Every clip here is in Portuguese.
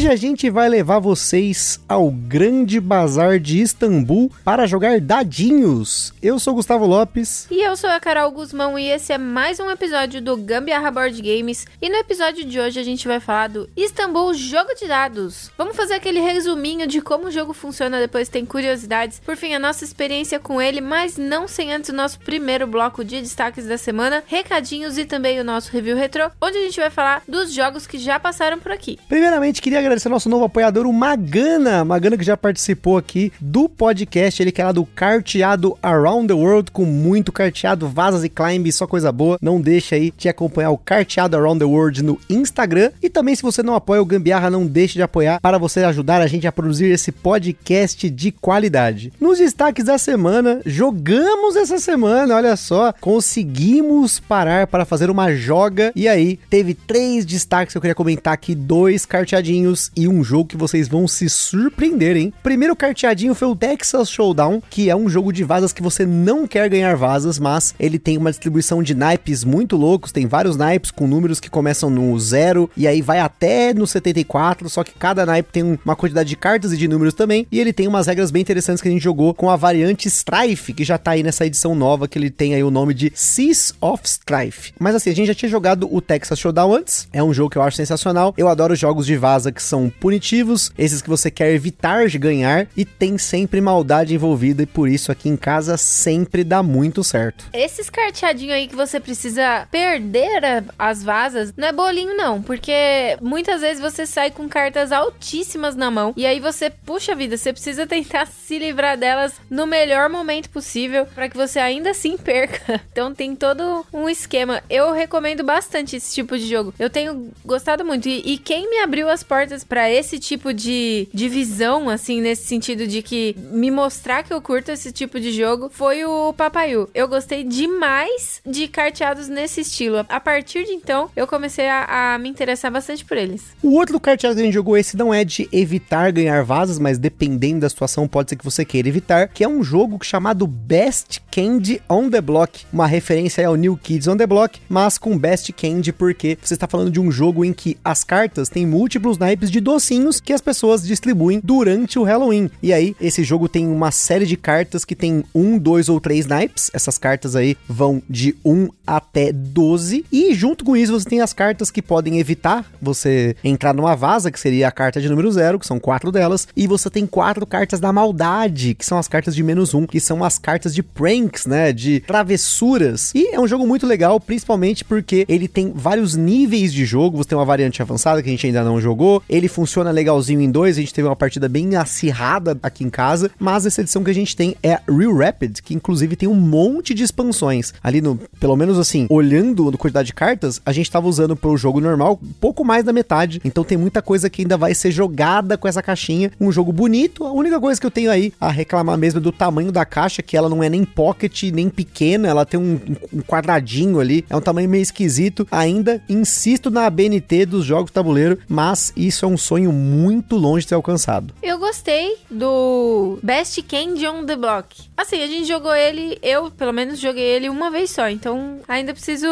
Hoje a gente vai levar vocês ao Grande Bazar de Istambul para jogar dadinhos. Eu sou Gustavo Lopes. E eu sou a Carol Guzmão e esse é mais um episódio do Gambiarra Board Games. E no episódio de hoje a gente vai falar do Istambul Jogo de Dados. Vamos fazer aquele resuminho de como o jogo funciona, depois tem curiosidades. Por fim, a nossa experiência com ele, mas não sem antes o nosso primeiro bloco de destaques da semana, recadinhos e também o nosso review retrô, onde a gente vai falar dos jogos que já passaram por aqui. Primeiramente, queria agradecer ao nosso novo apoiador, o Magana. Magana que já participou aqui do podcast, ele que é lá do Carteado Around the World, com muito carteado, vasas e climb, só coisa boa. Não deixa aí de acompanhar o Carteado Around the World no Instagram. E também, se você não apoia o Gambiarra, não deixe de apoiar para você ajudar a gente a produzir esse podcast de qualidade. Nos destaques da semana, jogamos essa semana, olha só, conseguimos parar para fazer uma joga. E aí, teve três destaques que eu queria comentar aqui, dois carteadinhos e um jogo que vocês vão se surpreender, hein? Primeiro carteadinho foi o Texas Showdown, que é um jogo de vasas que você não quer ganhar vasas, mas ele tem uma distribuição de naipes muito loucos, tem vários naipes com números que começam no zero e aí vai até no 74, só que cada naipe tem uma quantidade de cartas e de números também, e ele tem umas regras bem interessantes que a gente jogou com a variante Strife, que já tá aí nessa edição nova, que ele tem aí o nome de Seas of Strife. Mas assim, a gente já tinha jogado o Texas Showdown antes, é um jogo que eu acho sensacional, eu adoro jogos de vaza que são punitivos, esses que você quer evitar de ganhar e tem sempre maldade envolvida e por isso aqui em casa sempre dá muito certo. Esses carteadinhos aí que você precisa perder as vasas, não é bolinho não, porque muitas vezes você sai com cartas altíssimas na mão e aí você, puxa vida, você precisa tentar se livrar delas no melhor momento possível para que você ainda assim perca. Então tem todo um esquema. Eu recomendo bastante esse tipo de jogo. Eu tenho gostado muito e, e quem me abriu as portas para esse tipo de divisão, assim, nesse sentido de que me mostrar que eu curto esse tipo de jogo, foi o Papaiu. Eu gostei demais de carteados nesse estilo. A partir de então, eu comecei a, a me interessar bastante por eles. O outro carteado que a gente jogou, esse não é de evitar ganhar vasas, mas dependendo da situação, pode ser que você queira evitar, que é um jogo chamado Best Candy on the Block, uma referência ao New Kids on the Block, mas com Best Candy porque você está falando de um jogo em que as cartas têm múltiplos naipes de docinhos que as pessoas distribuem durante o Halloween. E aí, esse jogo tem uma série de cartas que tem um, dois ou três naipes. Essas cartas aí vão de 1 até 12. E junto com isso, você tem as cartas que podem evitar você entrar numa vaza, que seria a carta de número 0, que são quatro delas. E você tem quatro cartas da maldade, que são as cartas de menos um, que são as cartas de pranks, né? De travessuras. E é um jogo muito legal, principalmente porque ele tem vários níveis de jogo. Você tem uma variante avançada que a gente ainda não jogou. Ele funciona legalzinho em dois. A gente teve uma partida bem acirrada aqui em casa. Mas essa edição que a gente tem é Real Rapid, que inclusive tem um monte de expansões. Ali no, pelo menos assim, olhando a quantidade de cartas, a gente tava usando pro jogo normal pouco mais da metade. Então tem muita coisa que ainda vai ser jogada com essa caixinha. Um jogo bonito. A única coisa que eu tenho aí a reclamar mesmo é do tamanho da caixa, que ela não é nem pocket, nem pequena. Ela tem um, um quadradinho ali. É um tamanho meio esquisito. Ainda insisto na ABNT dos jogos tabuleiro, mas isso é um sonho muito longe de ser alcançado. Eu gostei do Best Candy on the Block. Assim, a gente jogou ele, eu pelo menos joguei ele uma vez só, então ainda preciso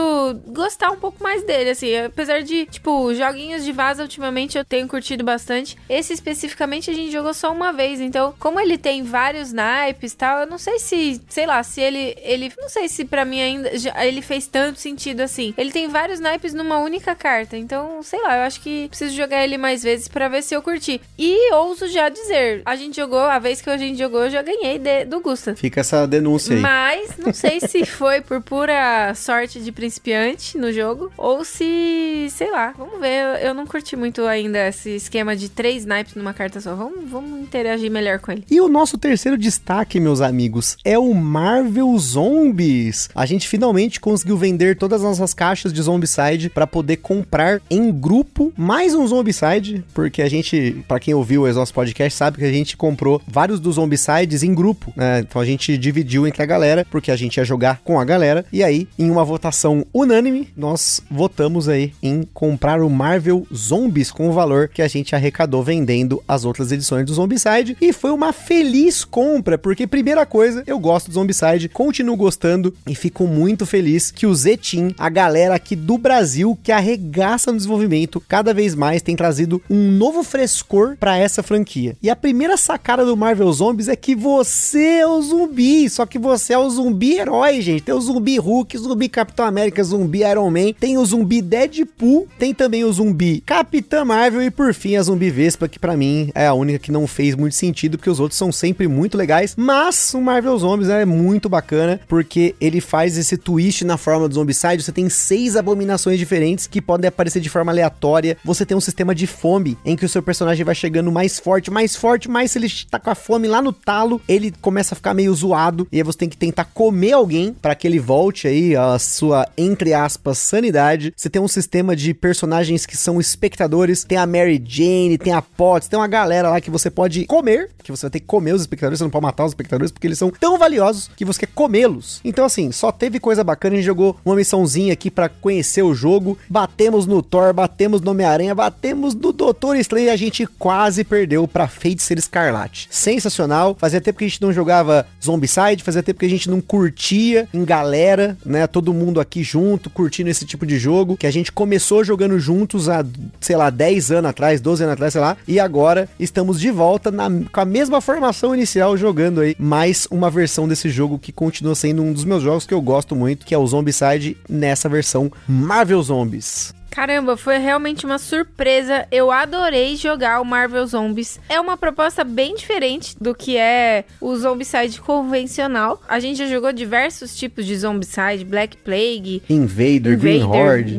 gostar um pouco mais dele, assim, apesar de, tipo, joguinhos de vaza ultimamente eu tenho curtido bastante. Esse especificamente a gente jogou só uma vez, então, como ele tem vários naipes e tal, eu não sei se, sei lá, se ele, ele, não sei se pra mim ainda já- ele fez tanto sentido assim. Ele tem vários naipes numa única carta, então, sei lá, eu acho que preciso jogar ele mais vezes pra ver se eu curti. E ouso já dizer, a gente jogou, a vez que a gente jogou, eu já ganhei de- do Gusta. Fica essa denúncia aí. Mas não sei se foi por pura sorte de principiante no jogo ou se, sei lá, vamos ver. Eu, eu não curti muito ainda esse esquema de três naipes numa carta só. Vamos, vamos interagir melhor com ele. E o nosso terceiro destaque, meus amigos, é o Marvel Zombies. A gente finalmente conseguiu vender todas as nossas caixas de Zombicide para poder comprar em grupo mais um Zombicide. Zombicide, porque a gente, para quem ouviu o Exhaust Podcast, sabe que a gente comprou vários dos Zombicides em grupo, né? Então a gente dividiu entre a galera, porque a gente ia jogar com a galera, e aí, em uma votação unânime, nós votamos aí em comprar o Marvel Zombies com o valor que a gente arrecadou vendendo as outras edições do Zombicide, e foi uma feliz compra, porque primeira coisa, eu gosto do Zombicide, continuo gostando e fico muito feliz que o Z-Team, a galera aqui do Brasil que arregaça no desenvolvimento, cada vez mais tem trazido um novo frescor para essa franquia. E a primeira sacada do Marvel Zombies é que você é o zumbi, só que você é o zumbi herói, gente. Tem o zumbi Hulk, zumbi Capitão América, zumbi Iron Man, tem o zumbi Deadpool, tem também o zumbi Capitã Marvel e por fim a zumbi Vespa, que para mim é a única que não fez muito sentido, porque os outros são sempre muito legais, mas o Marvel Zombies é muito bacana, porque ele faz esse twist na forma do Zombicide, você tem seis abominações diferentes que podem aparecer de forma aleatória, você tem um sistema de fome, em que o seu personagem vai chegando mais forte, mais forte, mais se ele tá com a fome lá no talo, ele começa a ficar meio zoado, e aí você tem que tentar comer alguém para que ele volte aí a sua, entre aspas, sanidade. Você tem um sistema de personagens que são espectadores, tem a Mary Jane, tem a Potts, tem uma galera lá que você pode comer, que você vai ter que comer os espectadores, você não pode matar os espectadores, porque eles são tão valiosos que você quer comê-los. Então assim, só teve coisa bacana, a gente jogou uma missãozinha aqui para conhecer o jogo, batemos no Thor, batemos no Homem-Aranha, batemos no Doutor Estranho a gente quase perdeu pra Feiticeira Escarlate. Sensacional, fazia tempo que a gente não jogava Zombicide, fazia tempo que a gente não curtia em galera, né, todo mundo aqui junto, curtindo esse tipo de jogo, que a gente começou jogando juntos há, sei lá, 10 anos atrás, 12 anos atrás, sei lá, e agora estamos de volta na, com a mesma formação inicial jogando aí mais uma versão desse jogo que continua sendo um dos meus jogos que eu gosto muito, que é o Zombicide nessa versão Marvel Zombies. Caramba, foi realmente uma surpresa. Eu adorei jogar o Marvel Zombies. É uma proposta bem diferente do que é o Zombicide convencional. A gente já jogou diversos tipos de Zombicide, Black Plague, Invader, Invader Green Horde.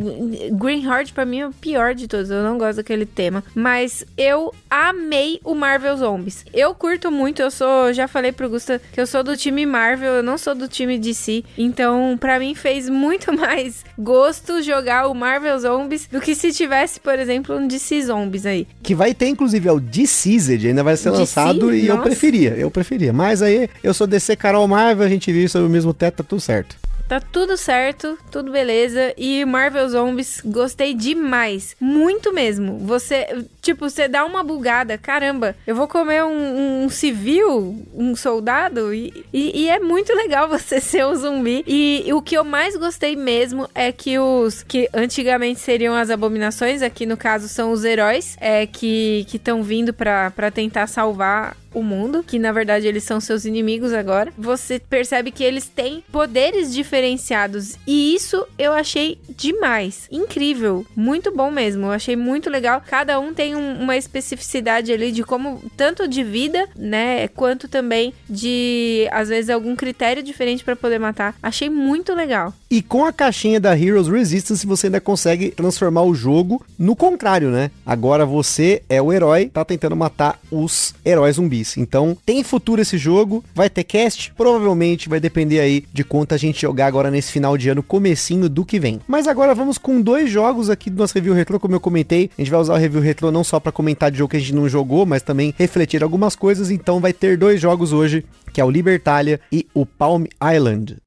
Green Horde pra mim é o pior de todos. Eu não gosto daquele tema, mas eu amei o Marvel Zombies. Eu curto muito, eu sou, já falei pro Gusta que eu sou do time Marvel, eu não sou do time DC. Então, para mim fez muito mais gosto jogar o Marvel Zombies zombies do que se tivesse, por exemplo, um DC Zombies aí. Que vai ter, inclusive, é o Deceased, ainda vai ser DC? lançado e Nossa. eu preferia, eu preferia. Mas aí, eu sou DC Carol Marvel, a gente vive sob o mesmo teto, tá tudo certo. Tá tudo certo, tudo beleza. E Marvel Zombies, gostei demais. Muito mesmo. Você, tipo, você dá uma bugada. Caramba, eu vou comer um, um civil, um soldado. E, e, e, é muito legal você ser um zumbi. E, e, o que eu mais gostei mesmo é que os que antigamente seriam as abominações, aqui no caso são os heróis, é que estão vindo para tentar salvar o mundo, que na verdade eles são seus inimigos agora. Você percebe que eles têm poderes diferenciados e isso eu achei demais, incrível, muito bom mesmo. Eu achei muito legal. Cada um tem um, uma especificidade ali de como tanto de vida, né, quanto também de às vezes algum critério diferente para poder matar. Achei muito legal. E com a caixinha da Heroes Resistance você ainda consegue transformar o jogo no contrário, né? Agora você é o herói, tá tentando matar os heróis zumbis Então, tem futuro esse jogo, vai ter cast, provavelmente vai depender aí de quanto a gente jogar agora nesse final de ano, comecinho do que vem. Mas agora vamos com dois jogos aqui do nosso review retro, como eu comentei. A gente vai usar o review retro não só para comentar de jogo que a gente não jogou, mas também refletir algumas coisas. Então, vai ter dois jogos hoje, que é o Libertalia e o Palm Island.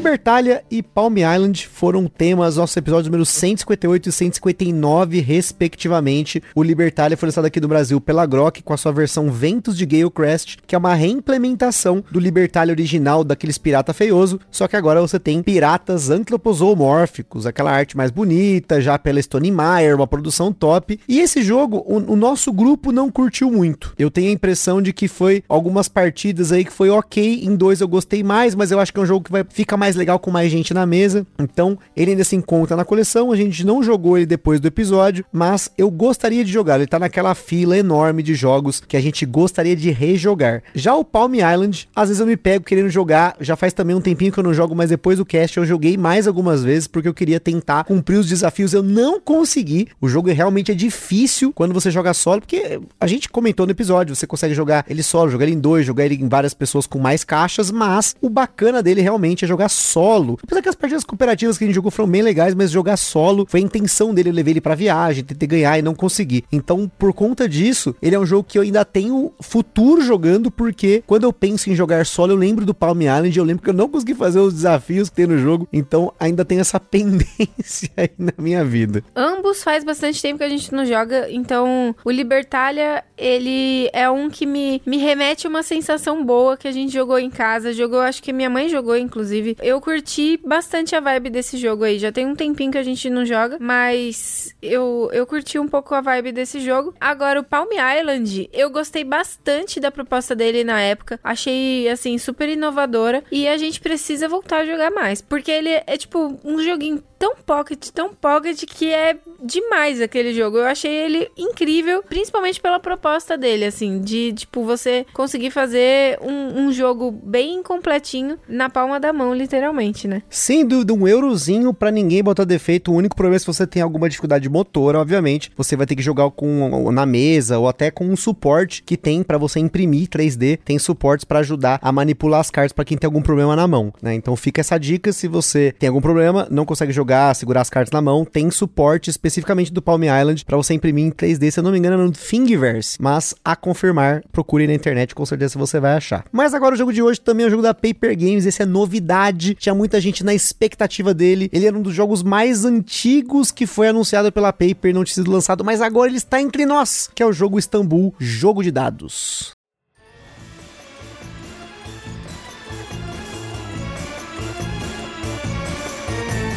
Libertalia e Palm Island foram temas nossos episódios números 158 e 159, respectivamente. O Libertalia foi lançado aqui no Brasil pela Grok com a sua versão Ventos de Galecrest, que é uma reimplementação do Libertalia original daqueles pirata feioso, só que agora você tem piratas antropozoomórficos, aquela arte mais bonita, já pela Stone Meyer, uma produção top. E esse jogo, o, o nosso grupo não curtiu muito. Eu tenho a impressão de que foi algumas partidas aí que foi ok, em dois eu gostei mais, mas eu acho que é um jogo que vai ficar mais mais legal com mais gente na mesa. Então, ele ainda se encontra na coleção. A gente não jogou ele depois do episódio, mas eu gostaria de jogar. Ele tá naquela fila enorme de jogos que a gente gostaria de rejogar. Já o Palm Island, às vezes eu me pego querendo jogar. Já faz também um tempinho que eu não jogo, mas depois do cast eu joguei mais algumas vezes porque eu queria tentar cumprir os desafios. Eu não consegui. O jogo realmente é difícil quando você joga solo, porque a gente comentou no episódio, você consegue jogar ele solo, jogar ele em dois, jogar ele em várias pessoas com mais caixas, mas o bacana dele realmente é jogar solo. Apesar que as partidas cooperativas que a gente jogou foram bem legais, mas jogar solo foi a intenção dele. Eu levei ele pra viagem, tentei ganhar e não consegui. Então, por conta disso, ele é um jogo que eu ainda tenho futuro jogando, porque quando eu penso em jogar solo, eu lembro do Palm Island, eu lembro que eu não consegui fazer os desafios que tem no jogo, então ainda tem essa pendência aí na minha vida. Ambos faz bastante tempo que a gente não joga, então o Libertalia, ele é um que me, me remete a uma sensação boa que a gente jogou em casa, jogou, acho que minha mãe jogou, inclusive. Eu curti bastante a vibe desse jogo aí, já tem um tempinho que a gente não joga, mas eu, eu curti um pouco a vibe desse jogo. Agora, o Palm Island, eu gostei bastante da proposta dele na época, achei, assim, super inovadora, e a gente precisa voltar a jogar mais, porque ele é, tipo, um joguinho tão pocket, tão pocket que é demais aquele jogo. Eu achei ele incrível, principalmente pela proposta dele, assim, de tipo você conseguir fazer um, um jogo bem completinho na palma da mão, literalmente, né? Sem dúvida, um eurozinho para ninguém botar defeito. O único problema é se você tem alguma dificuldade motora, obviamente, você vai ter que jogar com na mesa ou até com um suporte que tem para você imprimir 3D, tem suportes para ajudar a manipular as cartas para quem tem algum problema na mão, né? Então fica essa dica se você tem algum problema, não consegue jogar jogar, segurar as cartas na mão, tem suporte especificamente do Palm Island para você imprimir em 3D, se eu não me engano, é no Thingiverse. Mas a confirmar, procure na internet, com certeza você vai achar. Mas agora o jogo de hoje também é o jogo da Paper Games, esse é novidade. Tinha muita gente na expectativa dele. Ele era um dos jogos mais antigos que foi anunciado pela Paper, não tinha sido lançado, mas agora ele está entre nós, que é o jogo Istanbul, jogo de dados.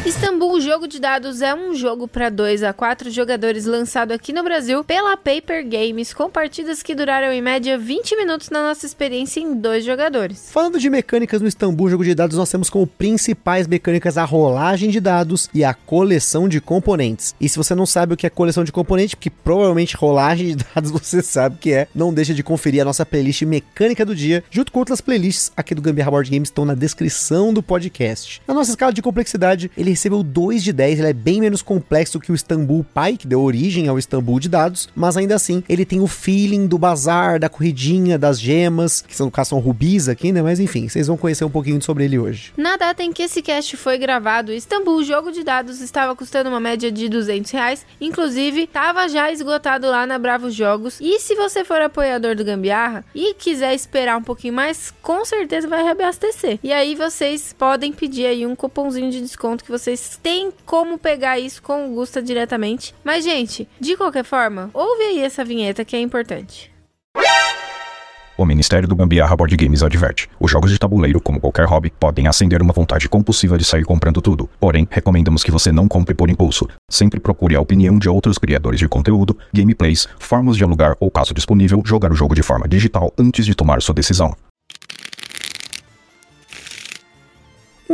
Istambul Jogo de Dados é um jogo para 2 a 4 jogadores lançado aqui no Brasil pela Paper Games, com partidas que duraram em média 20 minutos na nossa experiência em dois jogadores. Falando de mecânicas no Istambul Jogo de Dados, nós temos como principais mecânicas a rolagem de dados e a coleção de componentes. E se você não sabe o que é coleção de componentes, porque provavelmente rolagem de dados você sabe que é, não deixa de conferir a nossa playlist mecânica do dia, junto com outras playlists aqui do Gambiarra Board Games estão na descrição do podcast. Na nossa escala de complexidade, ele recebeu 2 de 10, ele é bem menos complexo que o Istanbul Pi, que deu origem ao Istanbul de dados, mas ainda assim ele tem o feeling do bazar, da corridinha, das gemas, que são, no caso são rubis aqui, né? Mas enfim, vocês vão conhecer um pouquinho sobre ele hoje. Na data em que esse cast foi gravado, Istanbul Jogo de Dados estava custando uma média de 200 reais, inclusive estava já esgotado lá na Bravo Jogos. E se você for apoiador do Gambiarra e quiser esperar um pouquinho mais, com certeza vai reabastecer. E aí vocês podem pedir aí um cupomzinho de desconto que vocês tem como pegar isso com o Gusta diretamente. Mas, gente, de qualquer forma, ouve aí essa vinheta que é importante. O Ministério do Gambiarra Board Games adverte: os jogos de tabuleiro, como qualquer hobby, podem acender uma vontade compulsiva de sair comprando tudo. Porém, recomendamos que você não compre por impulso. Sempre procure a opinião de outros criadores de conteúdo, gameplays, formas de alugar ou, caso disponível, jogar o jogo de forma digital antes de tomar sua decisão.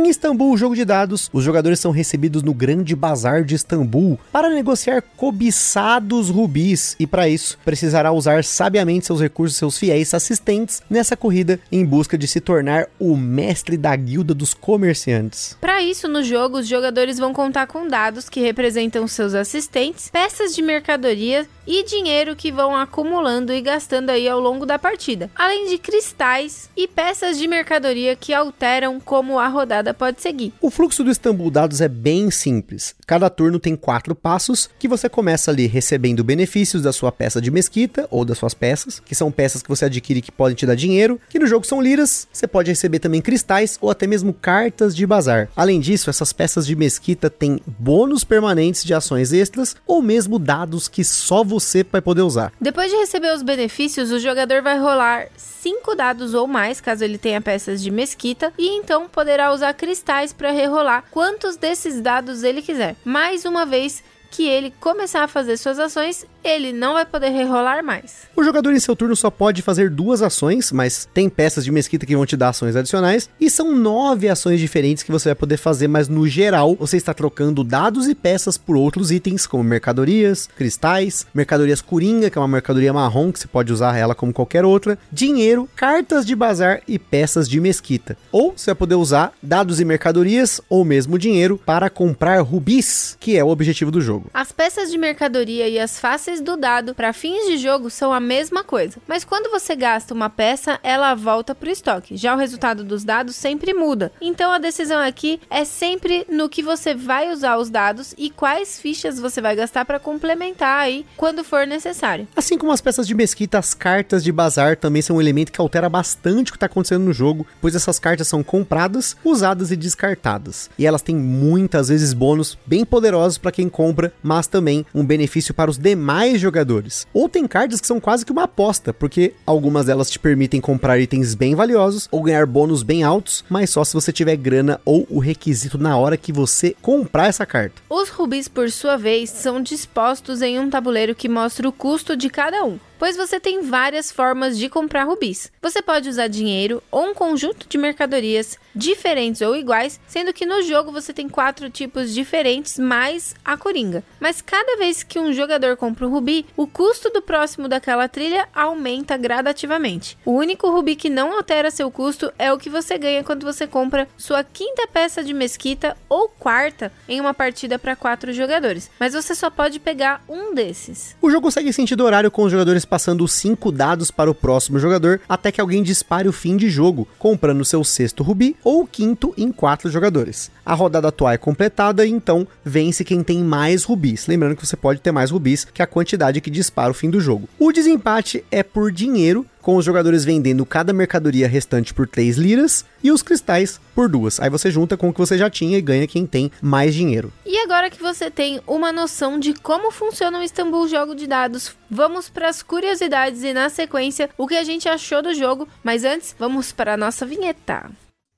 Em Istambul, o jogo de dados, os jogadores são recebidos no Grande Bazar de Istambul para negociar cobiçados rubis e para isso precisará usar sabiamente seus recursos, seus fiéis assistentes nessa corrida em busca de se tornar o mestre da guilda dos comerciantes. Para isso, no jogo, os jogadores vão contar com dados que representam seus assistentes, peças de mercadoria e dinheiro que vão acumulando e gastando aí ao longo da partida, além de cristais e peças de mercadoria que alteram como a rodada pode seguir. O fluxo do Istambul Dados é bem simples. Cada turno tem quatro passos que você começa ali recebendo benefícios da sua peça de mesquita ou das suas peças, que são peças que você adquire que podem te dar dinheiro, que no jogo são liras. Você pode receber também cristais ou até mesmo cartas de bazar. Além disso, essas peças de mesquita têm bônus permanentes de ações extras ou mesmo dados que só você vai poder usar. Depois de receber os benefícios, o jogador vai rolar 5 dados ou mais, caso ele tenha peças de mesquita, e então poderá usar cristais para rerolar quantos desses dados ele quiser. Mais uma vez, que ele começar a fazer suas ações, ele não vai poder rerolar mais. O jogador em seu turno só pode fazer duas ações, mas tem peças de mesquita que vão te dar ações adicionais, e são nove ações diferentes que você vai poder fazer, mas no geral você está trocando dados e peças por outros itens, como mercadorias, cristais, mercadorias coringa, que é uma mercadoria marrom que você pode usar ela como qualquer outra, dinheiro, cartas de bazar e peças de mesquita. Ou você vai poder usar dados e mercadorias, ou mesmo dinheiro, para comprar rubis, que é o objetivo do jogo. As peças de mercadoria e as faces do dado para fins de jogo são a mesma coisa, mas quando você gasta uma peça, ela volta para o estoque. Já o resultado dos dados sempre muda. Então a decisão aqui é sempre no que você vai usar os dados e quais fichas você vai gastar para complementar aí quando for necessário. Assim como as peças de mesquita, as cartas de bazar também são um elemento que altera bastante o que está acontecendo no jogo, pois essas cartas são compradas, usadas e descartadas. E elas têm muitas vezes bônus bem poderosos para quem compra, mas também um benefício para os demais jogadores. Ou tem cartas que são quase que uma aposta, porque algumas delas te permitem comprar itens bem valiosos ou ganhar bônus bem altos, mas só se você tiver grana ou o requisito na hora que você comprar essa carta. Os rubis, por sua vez, são dispostos em um tabuleiro que mostra o custo de cada um pois você tem várias formas de comprar rubis. Você pode usar dinheiro ou um conjunto de mercadorias diferentes ou iguais, sendo que no jogo você tem quatro tipos diferentes mais a coringa. Mas cada vez que um jogador compra um rubi, o custo do próximo daquela trilha aumenta gradativamente. O único rubi que não altera seu custo é o que você ganha quando você compra sua quinta peça de mesquita ou quarta em uma partida para quatro jogadores. Mas você só pode pegar um desses. O jogo segue sentido horário com os jogadores passando os 5 dados para o próximo jogador até que alguém dispare o fim de jogo, comprando seu sexto rubi ou quinto em 4 jogadores. A rodada atual é completada e então vence quem tem mais rubis. Lembrando que você pode ter mais rubis que a quantidade que dispara o fim do jogo. O desempate é por dinheiro, com os jogadores vendendo cada mercadoria restante por 3 liras e os cristais por duas. Aí você junta com o que você já tinha e ganha quem tem mais dinheiro. E agora que você tem uma noção de como funciona o Istanbul Jogo de Dados, vamos para as curiosidades e na sequência o que a gente achou do jogo, mas antes vamos para a nossa vinheta.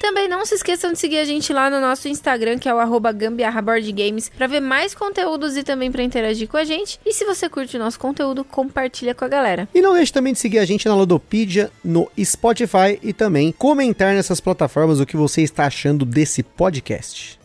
Também não se esqueçam de seguir a gente lá no nosso Instagram, que é o gambiarraboardgames, para ver mais conteúdos e também para interagir com a gente. E se você curte o nosso conteúdo, compartilha com a galera. E não deixe também de seguir a gente na Lodopedia, no Spotify e também comentar nessas plataformas o que você está achando desse podcast.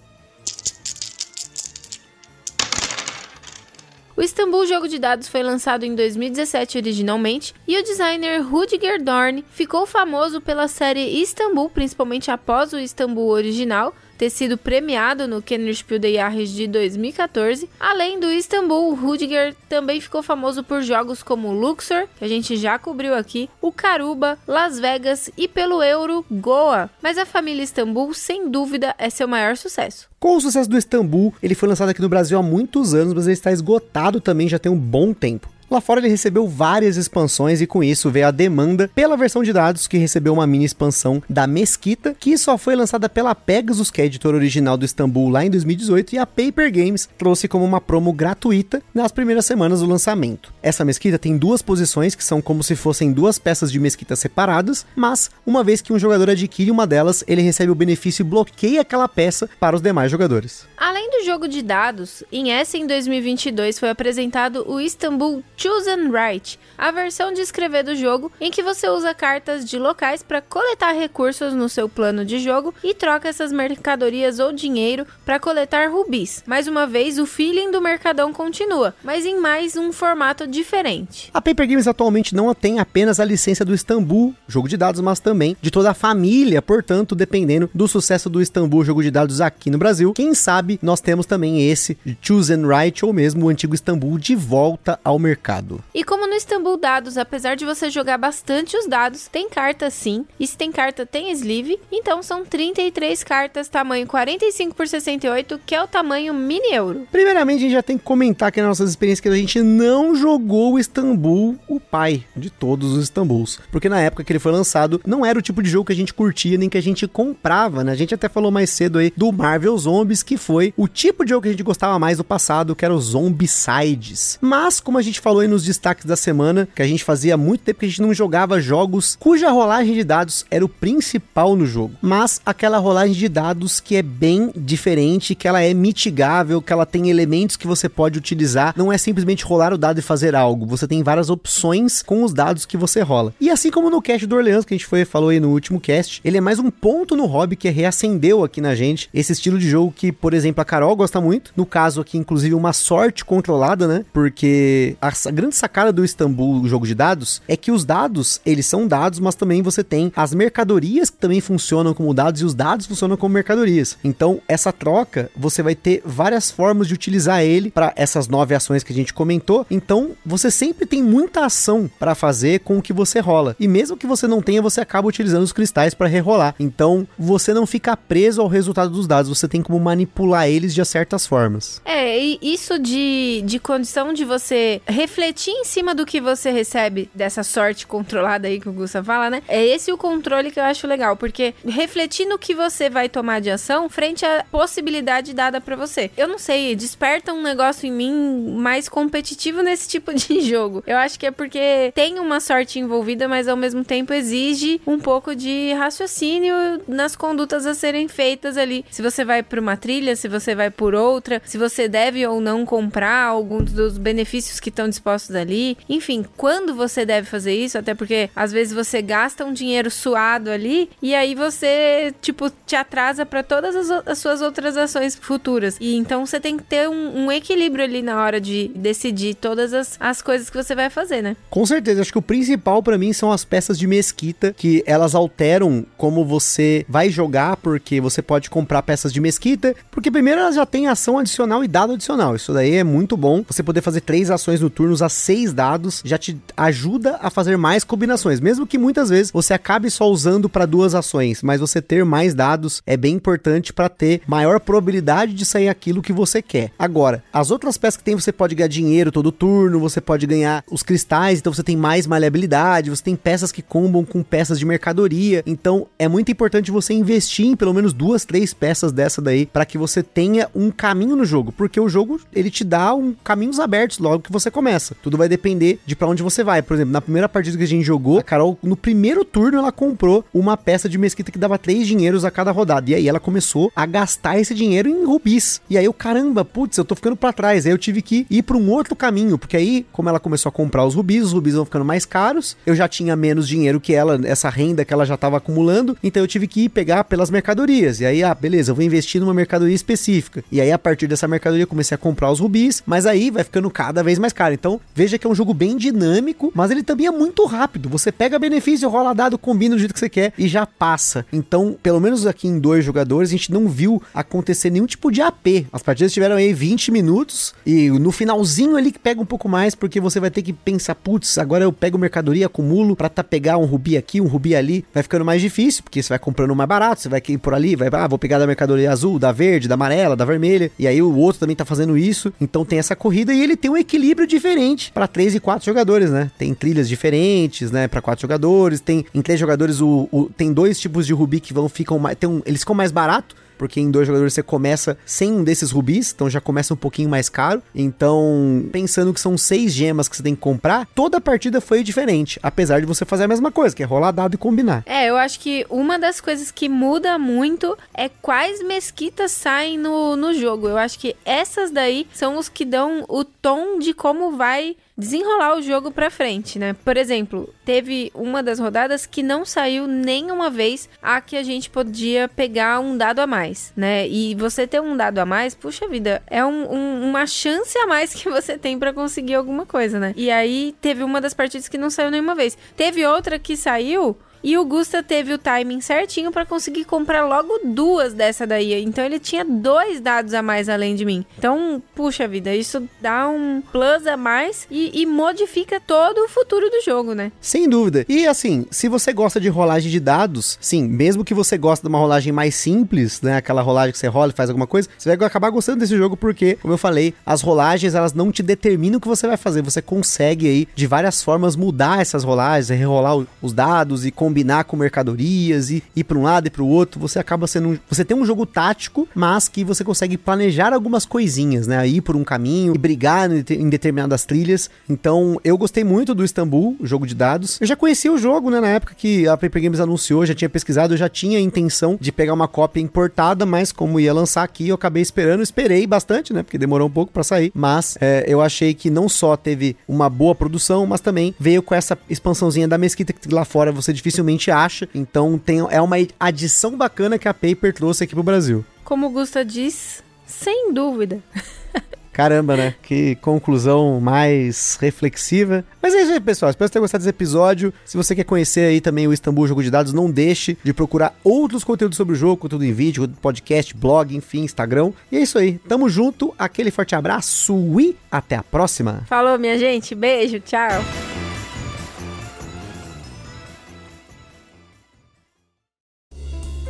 O Istanbul Jogo de Dados foi lançado em 2017 originalmente e o designer Rudiger Dorn ficou famoso pela série Istanbul, principalmente após o Istanbul original, ter sido premiado no Kennerspiel des Jahres de 2014. Além do Istanbul, Rudiger também ficou famoso por jogos como Luxor, que a gente já cobriu aqui, o Caruba, Las Vegas e pelo Euro Goa. Mas a família Istanbul, sem dúvida, é seu maior sucesso. Com o sucesso do Istanbul, ele foi lançado aqui no Brasil há muitos anos, mas ele está esgotado também já tem um bom tempo. Lá fora ele recebeu várias expansões e com isso veio a demanda pela versão de dados que recebeu uma mini expansão da Mesquita, que só foi lançada pela Pegasus, que é a editora original do Istanbul lá em 2018, e a Paper Games trouxe como uma promo gratuita nas primeiras semanas do lançamento. Essa Mesquita tem duas posições que são como se fossem duas peças de Mesquita separadas, mas uma vez que um jogador adquire uma delas, ele recebe o benefício e bloqueia aquela peça para os demais jogadores. Além do jogo de dados, em Essen 2022 foi apresentado o Istanbul Chosen Right, a versão de escrever do jogo em que você usa cartas de locais para coletar recursos no seu plano de jogo e troca essas mercadorias ou dinheiro para coletar rubis. Mais uma vez, o feeling do Mercadão continua, mas em mais um formato diferente. A Paper Games atualmente não tem apenas a licença do Istanbul, jogo de dados, mas também de toda a família, portanto, dependendo do sucesso do Istanbul, jogo de dados aqui no Brasil, quem sabe nós temos também esse Chosen Right ou mesmo o antigo Istanbul de volta ao mercado. E como no Istanbul Dados, apesar de você jogar bastante os dados, tem carta sim, e se tem carta tem sleeve, então são 33 cartas tamanho 45 por 68, que é o tamanho mini euro. Primeiramente, a gente já tem que comentar aqui nas nossas experiências que a gente não jogou o Istanbul, o pai de todos os Istanbuls. Porque na época que ele foi lançado, não era o tipo de jogo que a gente curtia nem que a gente comprava, né? A gente até falou mais cedo aí do Marvel Zombies, que foi o tipo de jogo que a gente gostava mais do passado, que era o Zombicides. Mas, como a gente falou aí nos destaques da semana, que a gente fazia muito tempo que a gente não jogava jogos cuja rolagem de dados era o principal no jogo. Mas aquela rolagem de dados que é bem diferente, que ela é mitigável, que ela tem elementos que você pode utilizar. Não é simplesmente rolar o dado e fazer algo. Você tem várias opções com os dados que você rola. E assim como no cast do Orleans, que a gente foi, falou aí no último cast, ele é mais um ponto no hobby que reacendeu aqui na gente esse estilo de jogo que, por exemplo, a Carol gosta muito. No caso aqui, inclusive, uma sorte controlada, né? Porque a, a grande sacada do Istambul, jogo de dados, é que os dados, eles são dados, mas também você tem as mercadorias que também funcionam como dados e os dados funcionam como mercadorias. Então, essa troca, você vai ter várias formas de utilizar ele para essas nove ações que a gente comentou. Então, você sempre tem muita ação para fazer com o que você rola. E mesmo que você não tenha, você acaba utilizando os cristais para rerolar. Então, você não fica preso ao resultado dos dados, você tem como manipular eles de certas formas. É, e isso de, de condição de você refletir em cima do que você recebe dessa sorte controlada aí que o Gusta fala, né? É esse o controle que eu acho legal, porque refletir no que você vai tomar de ação frente à possibilidade dada para você. Eu não sei, desperta um negócio em mim mais competitivo nesse tipo de jogo. Eu acho que é porque tem uma sorte envolvida, mas ao mesmo tempo exige um pouco de raciocínio nas condutas a serem feitas ali. Se você vai por uma trilha, se você vai por outra, se você deve ou não comprar alguns dos benefícios que estão dispostos ali. Enfim, quando você deve fazer isso, até porque às vezes você gasta um dinheiro suado ali e aí você, tipo, te atrasa para todas as, as, suas outras ações futuras. E então você tem que ter um, um equilíbrio ali na hora de decidir todas as, as coisas que você vai fazer, né? Com certeza, acho que o principal para mim são as peças de mesquita, que elas alteram como você vai jogar, porque você pode comprar peças de mesquita, porque primeiro elas já têm ação adicional e dado adicional. Isso daí é muito bom. Você poder fazer três ações no turno, usar seis dados, já te ajuda a fazer mais combinações, mesmo que muitas vezes você acabe só usando para duas ações, mas você ter mais dados é bem importante para ter maior probabilidade de sair aquilo que você quer. Agora, as outras peças que tem, você pode ganhar dinheiro todo turno, você pode ganhar os cristais, então você tem mais maleabilidade, você tem peças que combam com peças de mercadoria. Então, é muito importante você investir em pelo menos duas, três peças dessa daí para que você tenha um caminho no jogo, porque o jogo ele te dá um caminhos abertos logo que você começa. Tudo vai depender de para onde você vai. Por exemplo, na primeira partida que a gente jogou, a Carol no primeiro turno ela comprou uma peça de mesquita que dava três dinheiros a cada rodada. E aí ela começou a gastar esse dinheiro em rubis. E aí eu, caramba, putz, eu tô ficando para trás. Aí eu tive que ir para um outro caminho, porque aí, como ela começou a comprar os rubis, os rubis vão ficando mais caros. Eu já tinha menos dinheiro que ela, essa renda que ela já tava acumulando, então eu tive que ir pegar pelas mercadorias. E aí, ah, beleza, eu vou investir numa mercadoria específica. E aí a partir dessa mercadoria eu comecei a comprar os rubis, mas aí vai ficando cada vez mais caro. Então, veja que é um jogo bem dinâmico, mas ele também é muito rápido. Você pega benefício, rola dado, combina do jeito que você quer e já passa. Então, pelo menos aqui em dois jogadores, a gente não viu acontecer nenhum tipo de AP. As partidas tiveram aí 20 minutos e no finalzinho ali que pega um pouco mais, porque você vai ter que pensar, putz, agora eu pego mercadoria, acumulo pra tá pegar um rubi aqui, um rubi ali. Vai ficando mais difícil, porque você vai comprando mais barato, você vai ir por ali, vai, ah, vou pegar da mercadoria azul, da verde, da amarela, da vermelha. E aí o outro também tá fazendo isso. Então tem essa corrida e ele tem um equilíbrio diferente para três e quatro jogadores, né? Tem trilhas diferentes, né, para quatro jogadores. Tem em três jogadores o, o, tem dois tipos de rubi que vão ficam mais, tem um, eles ficam mais barato porque em dois jogadores você começa sem um desses rubis, então já começa um pouquinho mais caro. Então, pensando que são seis gemas que você tem que comprar, toda a partida foi diferente, apesar de você fazer a mesma coisa, que é rolar dado e combinar. É, eu acho que uma das coisas que muda muito é quais mesquitas saem no, no jogo. Eu acho que essas daí são os que dão o tom de como vai desenrolar o jogo pra frente, né? Por exemplo, teve uma das rodadas que não saiu nenhuma vez a que a gente podia pegar um dado a mais, né? E você ter um dado a mais, puxa vida, é um, um, uma chance a mais que você tem para conseguir alguma coisa, né? E aí teve uma das partidas que não saiu nenhuma vez. Teve outra que saiu e o Gusta teve o timing certinho para conseguir comprar logo duas dessa daí. Então ele tinha dois dados a mais além de mim. Então, puxa vida, isso dá um plus a mais e, e modifica todo o futuro do jogo, né? Sem dúvida. E assim, se você gosta de rolagem de dados, sim, mesmo que você goste de uma rolagem mais simples, né? Aquela rolagem que você rola e faz alguma coisa, você vai acabar gostando desse jogo porque, como eu falei, as rolagens elas não te determinam o que você vai fazer. Você consegue aí, de várias formas, mudar essas rolagens, rerolar os dados e combinar combinar com mercadorias e ir para um lado e para o outro, você acaba sendo um, você tem um jogo tático, mas que você consegue planejar algumas coisinhas, né? Ir por um caminho e brigar em determinadas trilhas. Então, eu gostei muito do Istanbul, o jogo de dados. Eu já conhecia o jogo, né, na época que a Paper Games anunciou, já tinha pesquisado, eu já tinha a intenção de pegar uma cópia importada, mas como ia lançar aqui, eu acabei esperando, esperei bastante, né, porque demorou um pouco para sair, mas é, eu achei que não só teve uma boa produção, mas também veio com essa expansãozinha da mesquita que lá fora você dificilmente acha. Então tem, é uma adição bacana que a Paper trouxe aqui pro Brasil. Como o Gusta diz, sem dúvida. Caramba, né? Que conclusão mais reflexiva. Mas é isso aí, pessoal. Espero ter gostado desse episódio. Se você quer conhecer aí também o Istambul Jogo de Dados, não deixe de procurar outros conteúdos sobre o jogo, conteúdo em vídeo, podcast, blog, enfim, Instagram. E é isso aí. Tamo junto. Aquele forte abraço e até a próxima. Falou, minha gente. Beijo. Tchau.